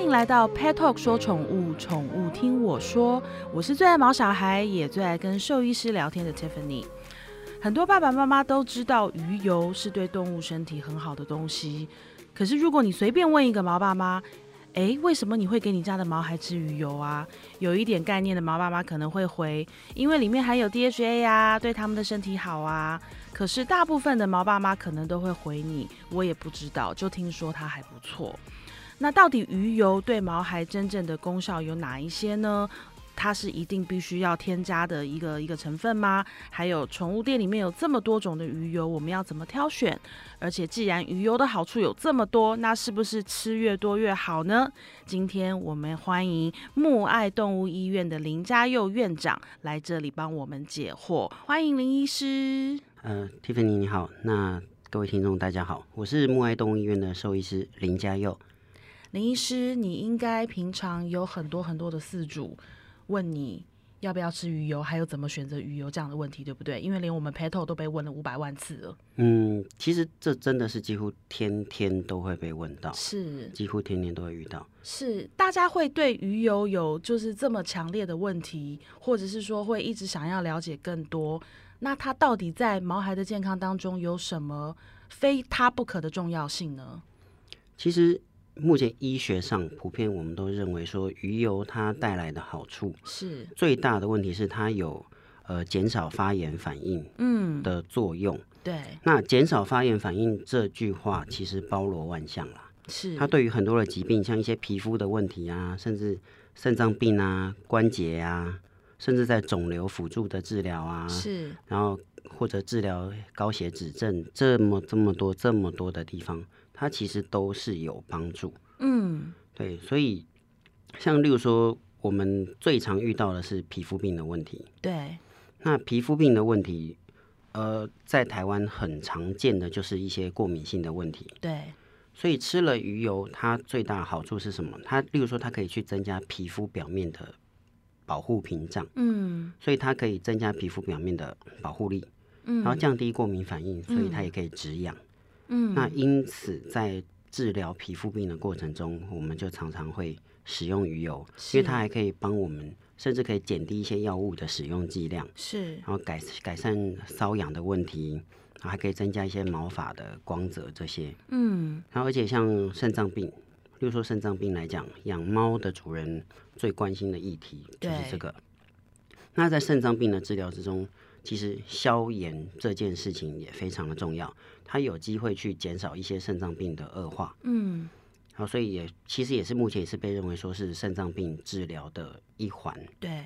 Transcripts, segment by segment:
欢迎来到 Pet Talk 说宠物，宠物听我说。我是最爱毛小孩，也最爱跟兽医师聊天的 Tiffany。很多爸爸妈妈都知道鱼油是对动物身体很好的东西，可是如果你随便问一个毛爸妈，诶，为什么你会给你家的毛孩吃鱼油啊？有一点概念的毛爸妈可能会回，因为里面含有 DHA 呀，对他们的身体好啊。可是大部分的毛爸妈可能都会回你，我也不知道，就听说它还不错。那到底鱼油对毛孩真正的功效有哪一些呢？它是一定必须要添加的一个一个成分吗？还有宠物店里面有这么多种的鱼油，我们要怎么挑选？而且既然鱼油的好处有这么多，那是不是吃越多越好呢？今天我们欢迎木爱动物医院的林家佑院长来这里帮我们解惑，欢迎林医师。呃，Tiffany 你好，那各位听众大家好，我是木爱动物医院的兽医师林家佑。林医师，你应该平常有很多很多的饲主问你要不要吃鱼油，还有怎么选择鱼油这样的问题，对不对？因为连我们 Petal 都被问了五百万次了。嗯，其实这真的是几乎天天都会被问到，是几乎天天都会遇到。是大家会对鱼油有就是这么强烈的问题，或者是说会一直想要了解更多。那它到底在毛孩的健康当中有什么非它不可的重要性呢？其实。目前医学上普遍我们都认为说鱼油它带来的好处是。最大的问题是它有呃减少发炎反应嗯。的作用对。那减少发炎反应这句话其实包罗万象啦是。它对于很多的疾病像一些皮肤的问题啊甚至肾脏病啊关节啊甚至在肿瘤辅助的治疗啊是。然后或者治疗高血脂症这么这么多这么多的地方。它其实都是有帮助，嗯，对，所以像例如说，我们最常遇到的是皮肤病的问题，对，那皮肤病的问题，呃，在台湾很常见的就是一些过敏性的问题，对，所以吃了鱼油，它最大的好处是什么？它例如说，它可以去增加皮肤表面的保护屏障，嗯，所以它可以增加皮肤表面的保护力，嗯，然后降低过敏反应，所以它也可以止痒。嗯，那因此在治疗皮肤病的过程中，我们就常常会使用鱼油，因为它还可以帮我们，甚至可以减低一些药物的使用剂量，是，然后改改善瘙痒的问题，然后还可以增加一些毛发的光泽这些，嗯，然后而且像肾脏病，例如说肾脏病来讲，养猫的主人最关心的议题就是这个。那在肾脏病的治疗之中，其实消炎这件事情也非常的重要。它有机会去减少一些肾脏病的恶化，嗯，好，所以也其实也是目前也是被认为说是肾脏病治疗的一环。对，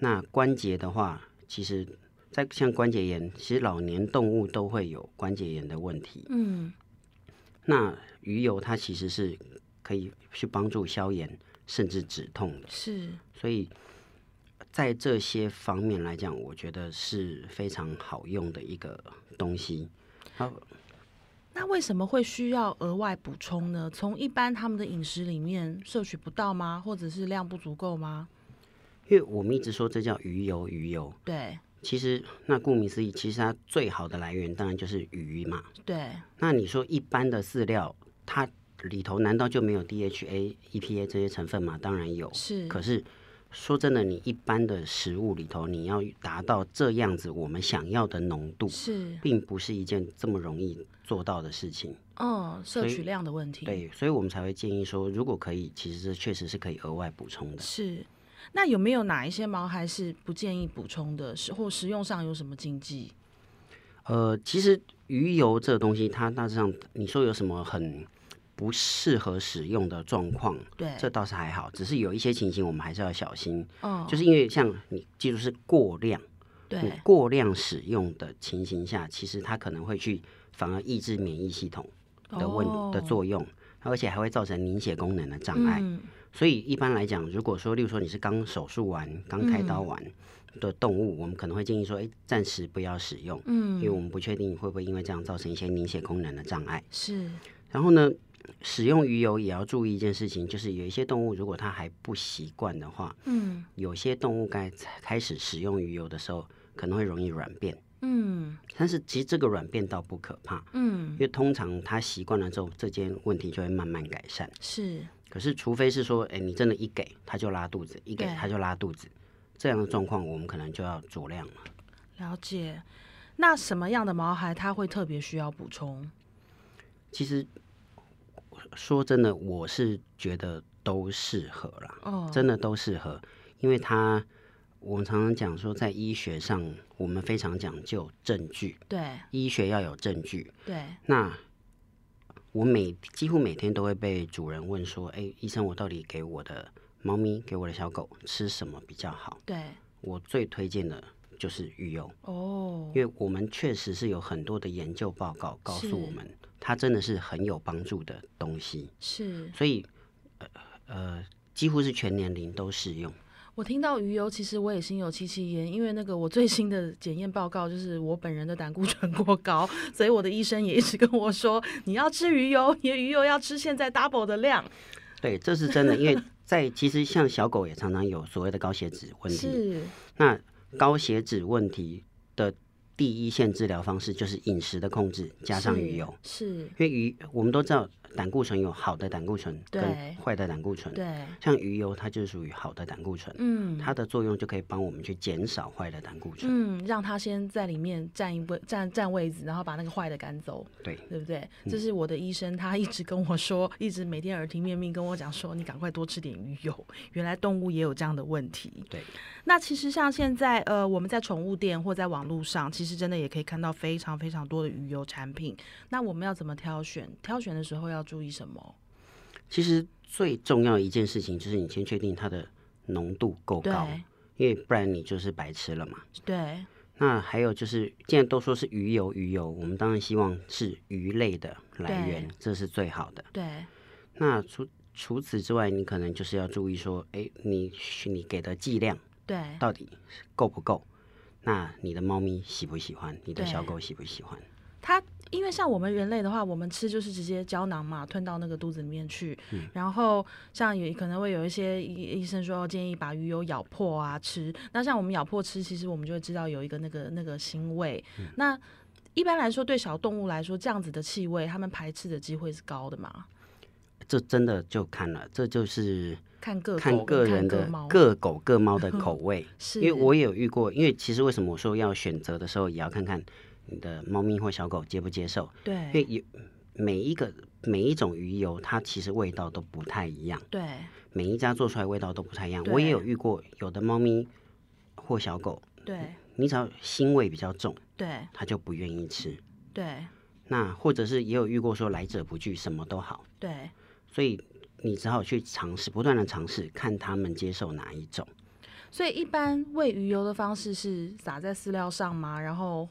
那关节的话，其实，在像关节炎，其实老年动物都会有关节炎的问题。嗯，那鱼油它其实是可以去帮助消炎，甚至止痛的。是，所以在这些方面来讲，我觉得是非常好用的一个东西。好，那为什么会需要额外补充呢？从一般他们的饮食里面摄取不到吗？或者是量不足够吗？因为我们一直说这叫鱼油，鱼油。对。其实那顾名思义，其实它最好的来源当然就是鱼嘛。对。那你说一般的饲料，它里头难道就没有 DHA、EPA 这些成分吗？当然有。是。可是。说真的，你一般的食物里头，你要达到这样子我们想要的浓度，是，并不是一件这么容易做到的事情。哦，摄取量的问题。对，所以我们才会建议说，如果可以，其实这确实是可以额外补充的。是，那有没有哪一些毛孩是不建议补充的？是或食用上有什么禁忌？呃，其实鱼油这个东西，它大致上你说有什么很？不适合使用的状况，对，这倒是还好，只是有一些情形我们还是要小心。哦，就是因为像你记住是过量，对，过量使用的情形下，其实它可能会去反而抑制免疫系统的问的作用，而且还会造成凝血功能的障碍。所以一般来讲，如果说，例如说你是刚手术完、刚开刀完的动物，我们可能会建议说，哎，暂时不要使用，嗯，因为我们不确定会不会因为这样造成一些凝血功能的障碍。是，然后呢？使用鱼油也要注意一件事情，就是有一些动物如果它还不习惯的话，嗯，有些动物该开始使用鱼油的时候，可能会容易软便，嗯，但是其实这个软便倒不可怕，嗯，因为通常它习惯了之后，这件问题就会慢慢改善。是，可是除非是说，哎，你真的一给它就拉肚子，一给它就拉肚子，这样的状况我们可能就要酌量了。了解。那什么样的毛孩他会特别需要补充？其实说真的，我是觉得都适合啦，哦，真的都适合，因为他我们常常讲说，在医学上我们非常讲究证据，对，医学要有证据，对。那我每几乎每天都会被主人问说，哎，医生，我到底给我的猫咪、给我的小狗吃什么比较好？对，我最推荐的。就是鱼油哦，因为我们确实是有很多的研究报告告诉我们，它真的是很有帮助的东西。是，所以呃呃，几乎是全年龄都适用。我听到鱼油，其实我也心有戚戚焉，因为那个我最新的检验报告就是我本人的胆固醇过高，所以我的医生也一直跟我说，你要吃鱼油，你的鱼油要吃现在 double 的量。对，这是真的，因为在其实像小狗也常常有所谓的高血脂问题。是，那。高血脂问题的第一线治疗方式就是饮食的控制，加上鱼油。是，因为鱼我们都知道。胆固醇有好的胆固醇跟坏的胆固醇，对，像鱼油它就是属于好的胆固醇，嗯，它的作用就可以帮我们去减少坏的胆固醇，嗯，让它先在里面占一位占占位置，然后把那个坏的赶走，对，对不对？这是我的医生，他一直跟我说，一直每天耳提面命跟我讲说，你赶快多吃点鱼油。原来动物也有这样的问题，对。那其实像现在呃，我们在宠物店或在网络上，其实真的也可以看到非常非常多的鱼油产品。那我们要怎么挑选？挑选的时候要注意什么？其实最重要一件事情就是你先确定它的浓度够高，因为不然你就是白吃了嘛。对。那还有就是，既然都说是鱼油，鱼油我们当然希望是鱼类的来源，这是最好的。对。那除除此之外，你可能就是要注意说，哎，你你给的剂量对到底够不够？那你的猫咪喜不喜欢？你的小狗喜不喜欢？它。因为像我们人类的话，我们吃就是直接胶囊嘛，吞到那个肚子里面去。然后像有可能会有一些医医生说建议把鱼油咬破啊吃。那像我们咬破吃，其实我们就会知道有一个那个那个腥味。那一般来说，对小动物来说，这样子的气味，它们排斥的机会是高的嘛？这真的就看了，这就是看个看个人的各狗各猫的口味。是，因为我也有遇过，因为其实为什么我说要选择的时候，也要看看。你的猫咪或小狗接不接受？对，因为有每一个每一种鱼油，它其实味道都不太一样。对，每一家做出来味道都不太一样。我也有遇过，有的猫咪或小狗，对，你只要腥味比较重，对，它就不愿意吃。对，那或者是也有遇过说来者不拒，什么都好。对，所以你只好去尝试，不断的尝试，看他们接受哪一种。所以一般喂鱼油的方式是撒在饲料上吗？然后。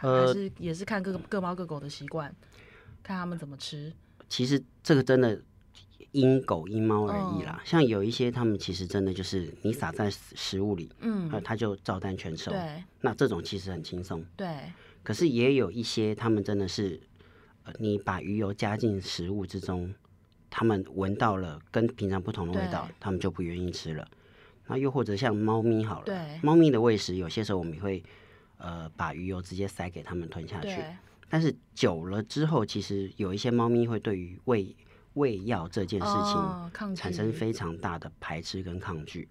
还是也是看各各猫各狗的习惯，看他们怎么吃。其实这个真的因狗因猫而异啦。像有一些他们其实真的就是你撒在食物里，嗯，它就照单全收。对，那这种其实很轻松。对。可是也有一些他们真的是，呃，你把鱼油加进食物之中，他们闻到了跟平常不同的味道，他们就不愿意吃了。那又或者像猫咪好了，对，猫咪的喂食有些时候我们会。呃，把鱼油直接塞给他们吞下去，但是久了之后，其实有一些猫咪会对于喂喂药这件事情产生非常大的排斥跟抗拒。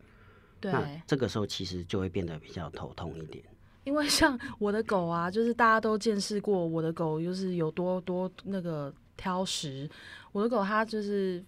对，那这个时候其实就会变得比较头痛一点。因为像我的狗啊，就是大家都见识过我的狗，就是有多多那个挑食。我的狗它就是。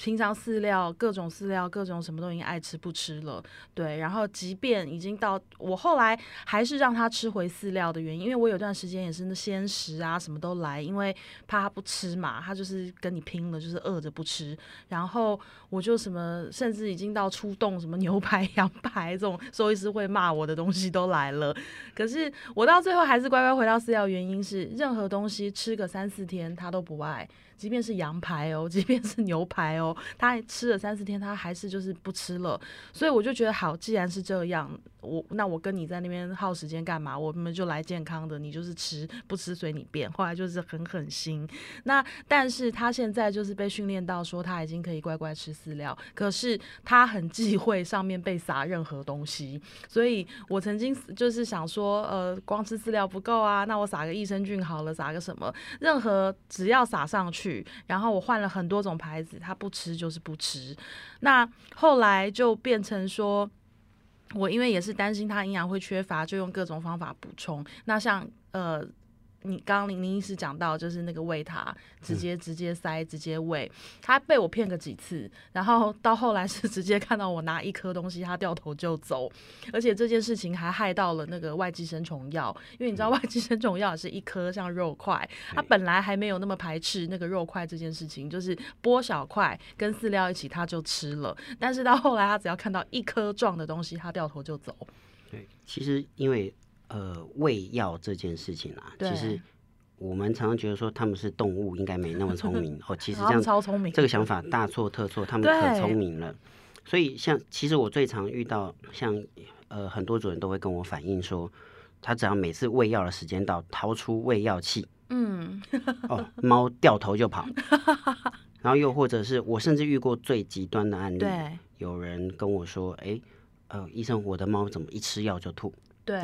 平常饲料各种饲料各种什么都已经爱吃不吃了，对。然后即便已经到我后来还是让他吃回饲料的原因，因为我有段时间也是那鲜食啊什么都来，因为怕他不吃嘛，他就是跟你拼了，就是饿着不吃。然后我就什么甚至已经到出动什么牛排 羊排这种兽医师会骂我的东西都来了。可是我到最后还是乖乖回到饲料，原因是任何东西吃个三四天他都不爱。即便是羊排哦，即便是牛排哦，他吃了三四天，他还是就是不吃了。所以我就觉得好，既然是这样，我那我跟你在那边耗时间干嘛？我们就来健康的，你就是吃不吃随你便。后来就是很狠心。那但是他现在就是被训练到说他已经可以乖乖吃饲料，可是他很忌讳上面被撒任何东西。所以我曾经就是想说，呃，光吃饲料不够啊，那我撒个益生菌好了，撒个什么？任何只要撒上去。然后我换了很多种牌子，他不吃就是不吃。那后来就变成说，我因为也是担心他营养会缺乏，就用各种方法补充。那像呃。你刚刚林林医师讲到，就是那个喂他，直接直接塞，直接喂，他被我骗个几次，然后到后来是直接看到我拿一颗东西，他掉头就走，而且这件事情还害到了那个外寄生虫药，因为你知道外寄生虫药是一颗像肉块，他本来还没有那么排斥那个肉块这件事情，就是剥小块跟饲料一起他就吃了，但是到后来他只要看到一颗状的东西，他掉头就走。对，其实因为。呃，喂药这件事情啊，其实我们常常觉得说他们是动物，应该没那么聪明哦。其实 这样超聪明，这个想法大错特错，他们可聪明了。所以像其实我最常遇到像呃很多主人都会跟我反映说，他只要每次喂药的时间到，掏出喂药器，嗯，哦，猫掉头就跑。然后又或者是我甚至遇过最极端的案例，有人跟我说，哎，呃，医生，我的猫怎么一吃药就吐？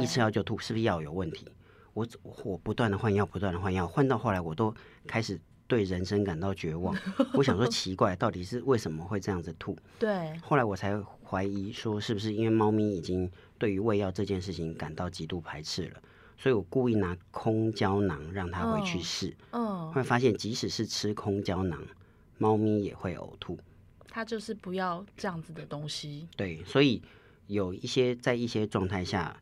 一吃药就吐，是不是药有问题？我我不断的换药，不断的换药，换到后来我都开始对人生感到绝望。我想说奇怪，到底是为什么会这样子吐？对。后来我才怀疑说，是不是因为猫咪已经对于喂药这件事情感到极度排斥了？所以我故意拿空胶囊让它回去试。嗯。会发现，即使是吃空胶囊，猫咪也会呕吐。它就是不要这样子的东西。对，所以有一些在一些状态下。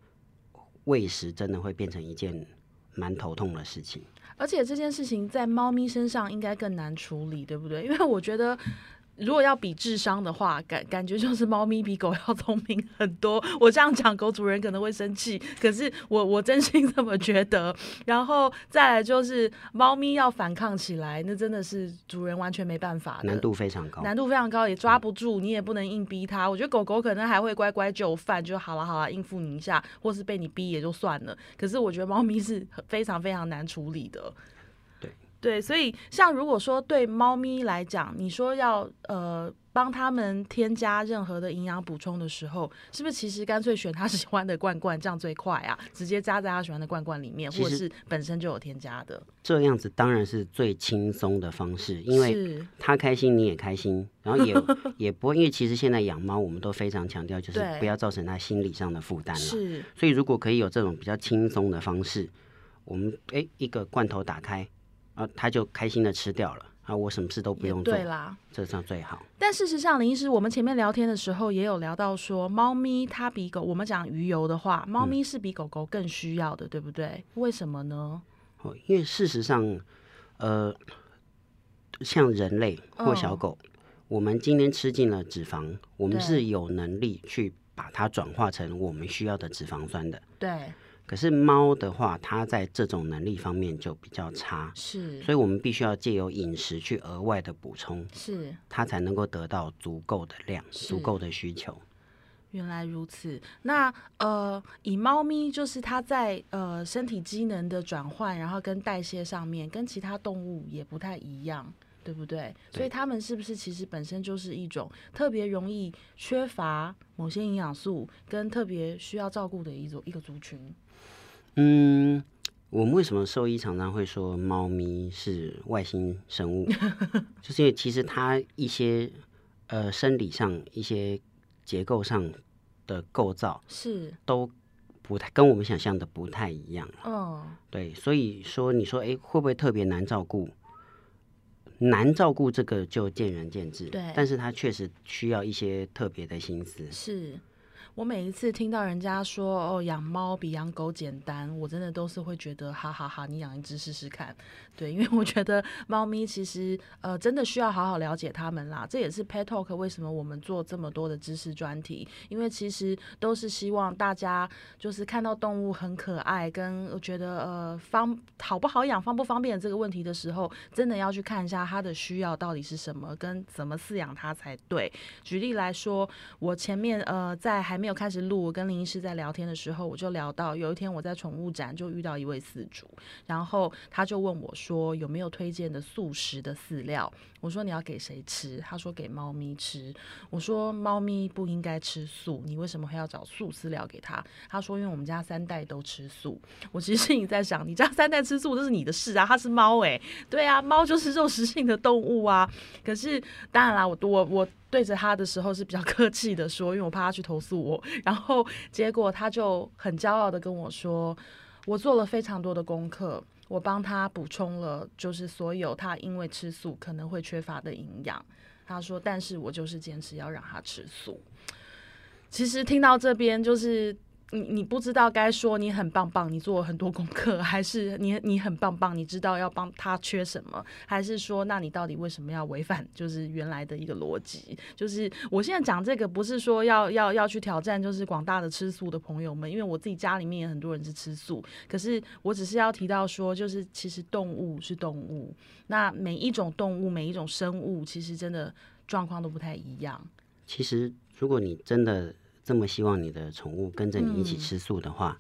喂食真的会变成一件蛮头痛的事情，而且这件事情在猫咪身上应该更难处理，对不对？因为我觉得。如果要比智商的话，感感觉就是猫咪比狗要聪明很多。我这样讲，狗主人可能会生气，可是我我真心这么觉得。然后再来就是，猫咪要反抗起来，那真的是主人完全没办法，难度非常高，难度非常高，也抓不住，你也不能硬逼它。我觉得狗狗可能还会乖乖就范就好了，好了，应付你一下，或是被你逼也就算了。可是我觉得猫咪是非常非常难处理的。对，所以像如果说对猫咪来讲，你说要呃帮他们添加任何的营养补充的时候，是不是其实干脆选它喜欢的罐罐，这样最快啊？直接加在它喜欢的罐罐里面，或者是本身就有添加的。这样子当然是最轻松的方式，因为它开心你也开心，然后也 也不会，因为其实现在养猫我们都非常强调，就是不要造成它心理上的负担了。是，所以如果可以有这种比较轻松的方式，我们哎一个罐头打开。啊，他就开心的吃掉了啊！我什么事都不用做，对啦，这样最好。但事实上，林医师，我们前面聊天的时候也有聊到说，猫咪它比狗，我们讲鱼油的话，猫咪是比狗狗更需要的，对不对？为什么呢？哦，因为事实上，呃，像人类或小狗，我们今天吃进了脂肪，我们是有能力去把它转化成我们需要的脂肪酸的。对。可是猫的话，它在这种能力方面就比较差，是，所以我们必须要借由饮食去额外的补充，是，它才能够得到足够的量，足够的需求。原来如此，那呃，以猫咪就是它在呃身体机能的转换，然后跟代谢上面，跟其他动物也不太一样。对不对？所以他们是不是其实本身就是一种特别容易缺乏某些营养素，跟特别需要照顾的一种一个族群？嗯，我们为什么兽医常常会说猫咪是外星生物？就是因为其实它一些呃生理上一些结构上的构造是都不太跟我们想象的不太一样。嗯，对，所以说你说哎会不会特别难照顾？难照顾这个就见仁见智，对，但是他确实需要一些特别的心思，是。我每一次听到人家说哦养猫比养狗简单，我真的都是会觉得哈哈哈，你养一只试试看。对，因为我觉得猫咪其实呃真的需要好好了解它们啦。这也是 Pet Talk 为什么我们做这么多的知识专题，因为其实都是希望大家就是看到动物很可爱，跟我觉得呃方好不好养、方不方便这个问题的时候，真的要去看一下它的需要到底是什么，跟怎么饲养它才对。举例来说，我前面呃在还没有开始录，我跟林医师在聊天的时候，我就聊到有一天我在宠物展就遇到一位饲主，然后他就问我说有没有推荐的素食的饲料。我说你要给谁吃？他说给猫咪吃。我说猫咪不应该吃素，你为什么还要找素饲料给他？他说因为我们家三代都吃素。我其实心里在想，你家三代吃素这是你的事啊，它是猫哎，对啊，猫就是肉食性的动物啊。可是当然啦，我我我对着他的时候是比较客气的说，因为我怕他去投诉我。然后结果他就很骄傲的跟我说，我做了非常多的功课。我帮他补充了，就是所有他因为吃素可能会缺乏的营养。他说：“但是我就是坚持要让他吃素。”其实听到这边就是。你你不知道该说你很棒棒，你做了很多功课，还是你你很棒棒，你知道要帮他缺什么，还是说那你到底为什么要违反就是原来的一个逻辑？就是我现在讲这个不是说要要要去挑战，就是广大的吃素的朋友们，因为我自己家里面也很多人是吃素，可是我只是要提到说，就是其实动物是动物，那每一种动物每一种生物其实真的状况都不太一样。其实如果你真的。这么希望你的宠物跟着你一起吃素的话，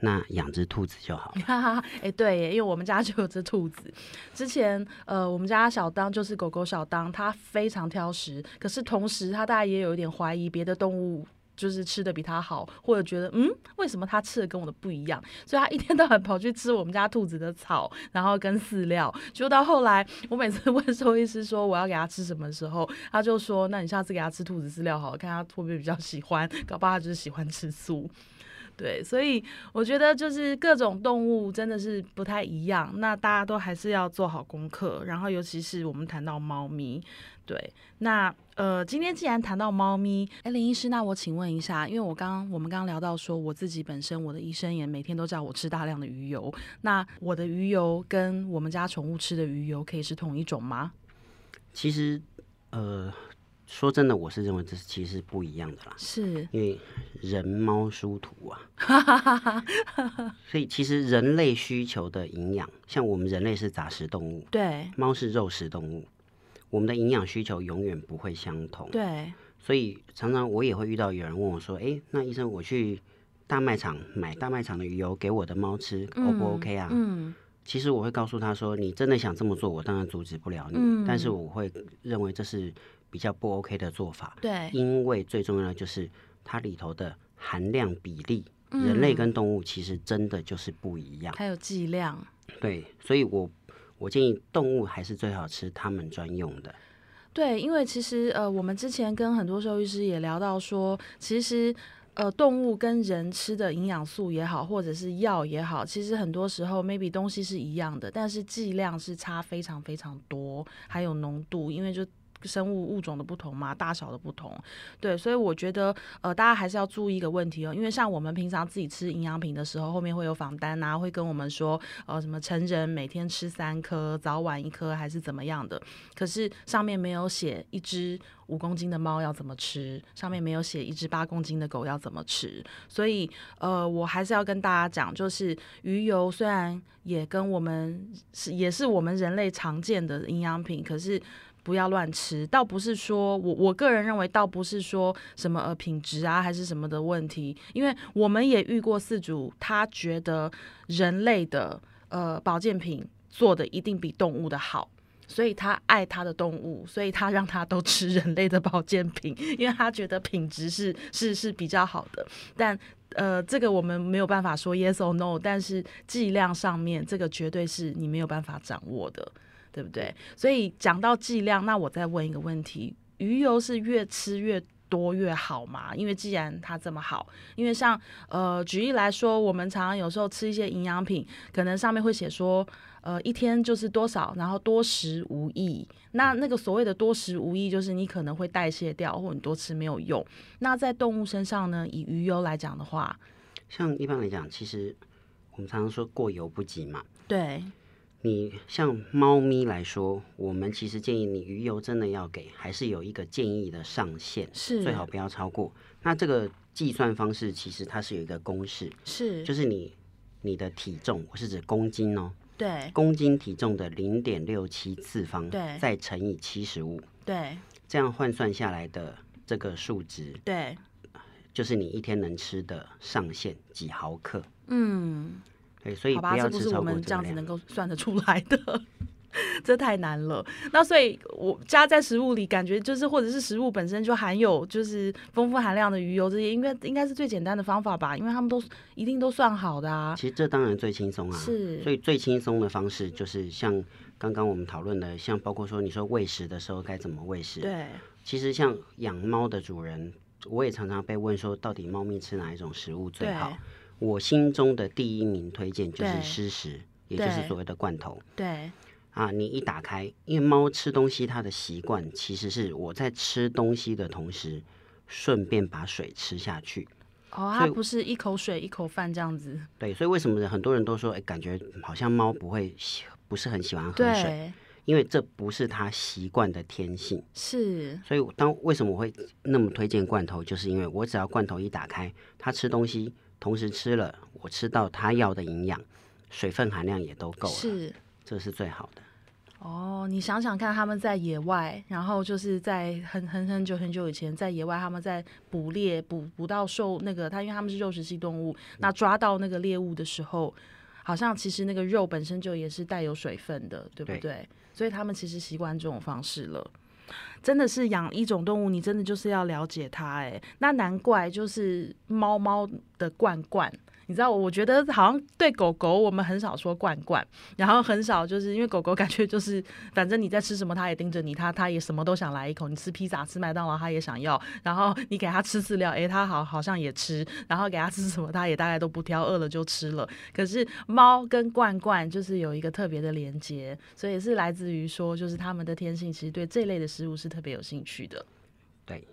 那养只兔子就好。哎，对，因为我们家就有只兔子。之前，呃，我们家小当就是狗狗小当，它非常挑食，可是同时它大概也有一点怀疑别的动物。就是吃的比他好，或者觉得嗯，为什么他吃的跟我的不一样？所以他一天到晚跑去吃我们家兔子的草，然后跟饲料。就到后来，我每次 问兽医师说我要给他吃什么时候，他就说：那你下次给他吃兔子饲料好，看他会不会比较喜欢。搞不好他就是喜欢吃素。对，所以我觉得就是各种动物真的是不太一样，那大家都还是要做好功课。然后尤其是我们谈到猫咪。对，那呃，今天既然谈到猫咪，哎，林医师，那我请问一下，因为我刚刚我们刚刚聊到说，我自己本身我的医生也每天都叫我吃大量的鱼油，那我的鱼油跟我们家宠物吃的鱼油可以是同一种吗？其实，呃，说真的，我是认为这是其实不一样的啦，是因为人猫殊途啊，所以其实人类需求的营养，像我们人类是杂食动物，对，猫是肉食动物。我们的营养需求永远不会相同，对，所以常常我也会遇到有人问我说：“哎，那医生，我去大卖场买大卖场的鱼油给我的猫吃，O 不 OK 啊？”嗯，其实我会告诉他说：“你真的想这么做，我当然阻止不了你，但是我会认为这是比较不 OK 的做法，对，因为最重要的就是它里头的含量比例，人类跟动物其实真的就是不一样，还有剂量，对，所以我。我建议动物还是最好吃他们专用的。对，因为其实呃，我们之前跟很多兽医师也聊到说，其实呃，动物跟人吃的营养素也好，或者是药也好，其实很多时候 maybe 东西是一样的，但是剂量是差非常非常多，还有浓度，因为就。生物物种的不同嘛，大小的不同，对，所以我觉得呃，大家还是要注意一个问题哦，因为像我们平常自己吃营养品的时候，后面会有仿单啊，会跟我们说呃，什么成人每天吃三颗，早晚一颗还是怎么样的，可是上面没有写一只五公斤的猫要怎么吃，上面没有写一只八公斤的狗要怎么吃，所以呃，我还是要跟大家讲，就是鱼油虽然也跟我们是也是我们人类常见的营养品，可是。不要乱吃，倒不是说我我个人认为，倒不是说什么呃品质啊还是什么的问题，因为我们也遇过四主，他觉得人类的呃保健品做的一定比动物的好，所以他爱他的动物，所以他让他都吃人类的保健品，因为他觉得品质是是是比较好的。但呃这个我们没有办法说 yes or no，但是剂量上面这个绝对是你没有办法掌握的。对不对？所以讲到剂量，那我再问一个问题：鱼油是越吃越多越好吗？因为既然它这么好，因为像呃，举例来说，我们常常有时候吃一些营养品，可能上面会写说，呃，一天就是多少，然后多食无益。那那个所谓的多食无益，就是你可能会代谢掉，或者你多吃没有用。那在动物身上呢？以鱼油来讲的话，像一般来讲，其实我们常常说过犹不及嘛。对。你像猫咪来说，我们其实建议你鱼油真的要给，还是有一个建议的上限，是最好不要超过。那这个计算方式其实它是有一个公式，是就是你你的体重，我是指公斤哦，对，公斤体重的零点六七次方，对，再乘以七十五，对，这样换算下来的这个数值，对。就是你一天能吃的上限几毫克。嗯，对，所以好吧，这不是我们这样子能够算得出来的。这太难了，那所以我加在食物里，感觉就是或者是食物本身就含有就是丰富含量的鱼油，这些应该应该是最简单的方法吧？因为他们都一定都算好的啊。其实这当然最轻松啊，是。所以最轻松的方式就是像刚刚我们讨论的，像包括说你说喂食的时候该怎么喂食。对。其实像养猫的主人，我也常常被问说，到底猫咪吃哪一种食物最好？我心中的第一名推荐就是湿食，也就是所谓的罐头。对。啊，你一打开，因为猫吃东西它的习惯其实是我在吃东西的同时，顺便把水吃下去。哦，它不是一口水一口饭这样子。对，所以为什么很多人都说，哎，感觉好像猫不会不是很喜欢喝水，因为这不是它习惯的天性。是。所以当为什么我会那么推荐罐头，就是因为我只要罐头一打开，它吃东西同时吃了，我吃到他要的营养，水分含量也都够了，是，这是最好的。哦，你想想看，他们在野外，然后就是在很很很久很久以前，在野外，他们在捕猎，捕捕到兽那个，他因为他们是肉食性动物，那抓到那个猎物的时候，好像其实那个肉本身就也是带有水分的，对不对？所以他们其实习惯这种方式了。真的是养一种动物，你真的就是要了解它，哎，那难怪就是猫猫的罐罐。你知道，我觉得好像对狗狗，我们很少说罐罐，然后很少就是因为狗狗感觉就是，反正你在吃什么，它也盯着你，它它也什么都想来一口。你吃披萨、吃麦当劳，它也想要。然后你给它吃饲料，哎，它好好像也吃。然后给它吃什么，它也大概都不挑，饿了就吃了。可是猫跟罐罐就是有一个特别的连接，所以是来自于说，就是它们的天性其实对这类的食物是特别有兴趣的。对。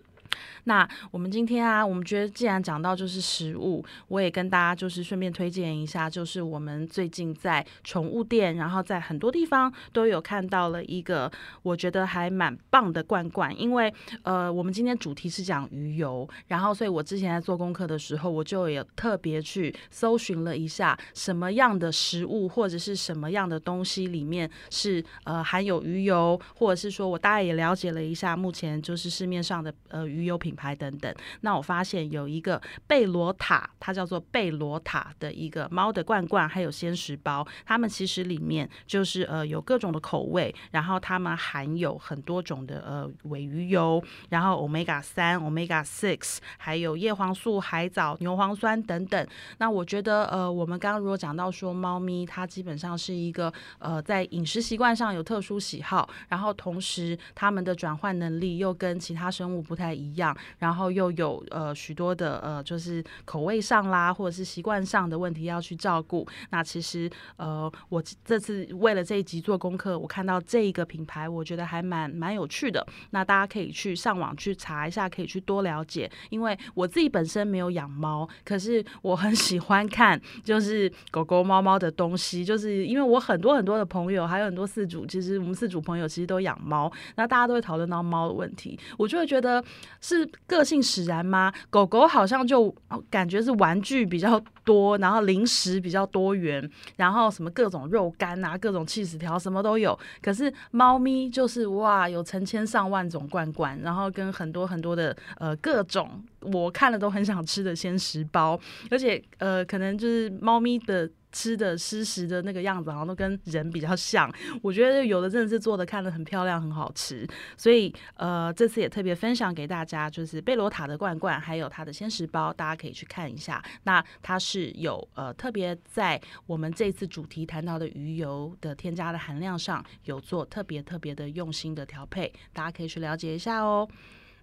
那我们今天啊，我们觉得既然讲到就是食物，我也跟大家就是顺便推荐一下，就是我们最近在宠物店，然后在很多地方都有看到了一个我觉得还蛮棒的罐罐。因为呃，我们今天主题是讲鱼油，然后所以我之前在做功课的时候，我就有特别去搜寻了一下什么样的食物或者是什么样的东西里面是呃含有鱼油，或者是说我大概也了解了一下目前就是市面上的呃鱼油品。牌等等，那我发现有一个贝罗塔，它叫做贝罗塔的一个猫的罐罐，还有鲜食包，它们其实里面就是呃有各种的口味，然后它们含有很多种的呃尾鱼油，然后 omega 三、omega six，还有叶黄素、海藻、牛磺酸等等。那我觉得呃我们刚刚如果讲到说猫咪它基本上是一个呃在饮食习惯上有特殊喜好，然后同时它们的转换能力又跟其他生物不太一样。然后又有呃许多的呃就是口味上啦，或者是习惯上的问题要去照顾。那其实呃我这次为了这一集做功课，我看到这一个品牌，我觉得还蛮蛮有趣的。那大家可以去上网去查一下，可以去多了解。因为我自己本身没有养猫，可是我很喜欢看就是狗狗猫猫的东西。就是因为我很多很多的朋友，还有很多四主，其实我们四主朋友其实都养猫，那大家都会讨论到猫的问题，我就会觉得是。个性使然吗？狗狗好像就感觉是玩具比较多，然后零食比较多元，然后什么各种肉干啊，各种气死条什么都有。可是猫咪就是哇，有成千上万种罐罐，然后跟很多很多的呃各种我看了都很想吃的鲜食包，而且呃可能就是猫咪的。吃的湿食的那个样子，好像都跟人比较像。我觉得有的真的是做的看的很漂亮，很好吃。所以呃，这次也特别分享给大家，就是贝罗塔的罐罐，还有它的鲜食包，大家可以去看一下。那它是有呃特别在我们这次主题谈到的鱼油的添加的含量上，有做特别特别的用心的调配，大家可以去了解一下哦。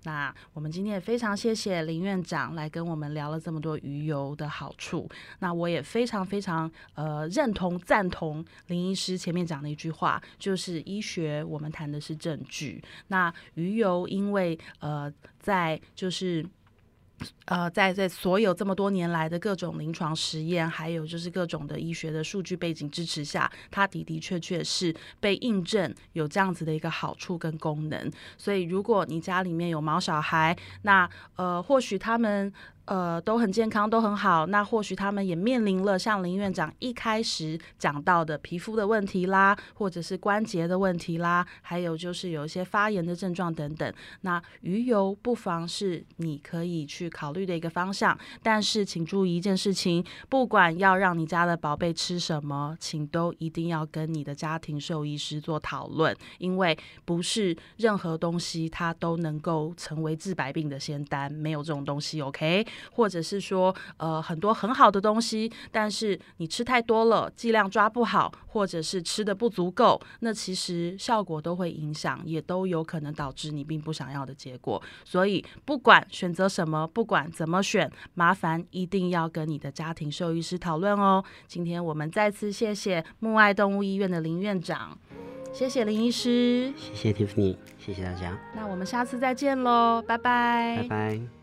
那我们今天也非常谢谢林院长来跟我们聊了这么多鱼油的好处。那我也非常非常呃认同赞同林医师前面讲的一句话，就是医学我们谈的是证据。那鱼油因为呃在就是。呃，在在所有这么多年来的各种临床实验，还有就是各种的医学的数据背景支持下，它的的确确是被印证有这样子的一个好处跟功能。所以，如果你家里面有毛小孩，那呃，或许他们呃，都很健康，都很好。那或许他们也面临了像林院长一开始讲到的皮肤的问题啦，或者是关节的问题啦，还有就是有一些发炎的症状等等。那鱼油不妨是你可以去考虑的一个方向。但是请注意一件事情，不管要让你家的宝贝吃什么，请都一定要跟你的家庭兽医师做讨论，因为不是任何东西它都能够成为治百病的仙丹，没有这种东西。OK。或者是说，呃，很多很好的东西，但是你吃太多了，剂量抓不好，或者是吃的不足够，那其实效果都会影响，也都有可能导致你并不想要的结果。所以，不管选择什么，不管怎么选，麻烦一定要跟你的家庭兽医师讨论哦。今天我们再次谢谢木爱动物医院的林院长，谢谢林医师，谢谢 Tiffany，谢谢大家。那我们下次再见喽，拜拜，拜拜。